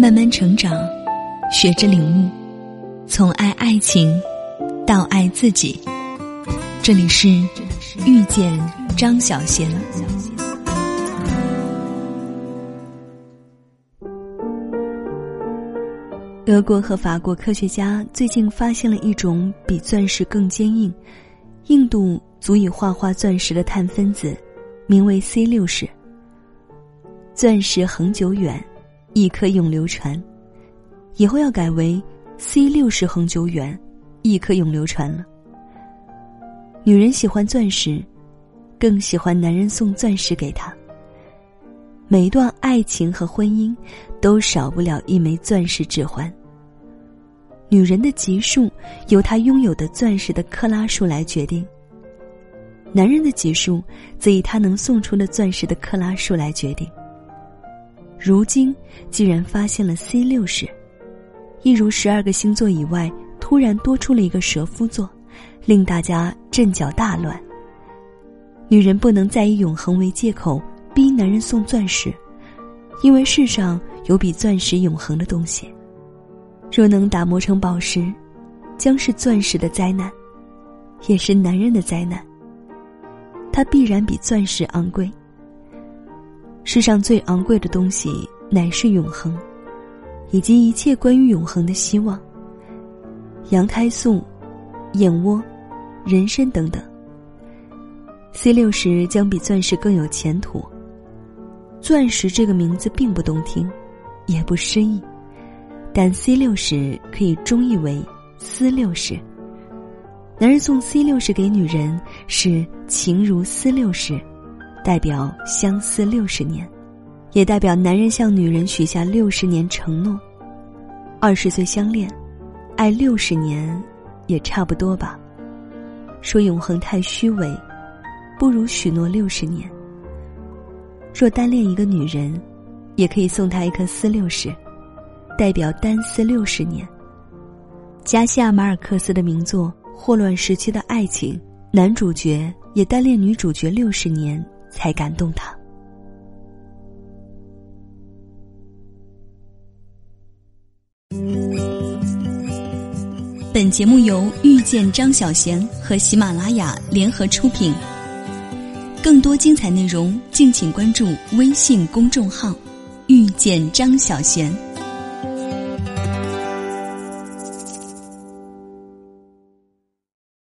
慢慢成长，学着领悟，从爱爱情到爱自己。这里是遇见张小贤。德国和法国科学家最近发现了一种比钻石更坚硬、硬度足以画画钻石的碳分子，名为 C 六十。钻石恒久远。一颗永流传，以后要改为 C 六十恒久远，一颗永流传了。女人喜欢钻石，更喜欢男人送钻石给她。每一段爱情和婚姻，都少不了一枚钻石指环。女人的级数由她拥有的钻石的克拉数来决定，男人的级数则以他能送出的钻石的克拉数来决定。如今，竟然发现了 C 六十，一如十二个星座以外，突然多出了一个蛇夫座，令大家阵脚大乱。女人不能再以永恒为借口逼男人送钻石，因为世上有比钻石永恒的东西。若能打磨成宝石，将是钻石的灾难，也是男人的灾难。它必然比钻石昂贵。世上最昂贵的东西乃是永恒，以及一切关于永恒的希望。羊胎素、燕窝、人参等等。C 六十将比钻石更有前途。钻石这个名字并不动听，也不诗意，但 C 六十可以中译为丝六十。男人送 C 六十给女人是情如丝六十。代表相思六十年，也代表男人向女人许下六十年承诺。二十岁相恋，爱六十年，也差不多吧。说永恒太虚伪，不如许诺六十年。若单恋一个女人，也可以送她一颗丝六十，代表单丝六十年。加西亚马尔克斯的名作《霍乱时期的爱情》，男主角也单恋女主角六十年。才感动他。本节目由遇见张小贤和喜马拉雅联合出品。更多精彩内容，敬请关注微信公众号“遇见张小贤”。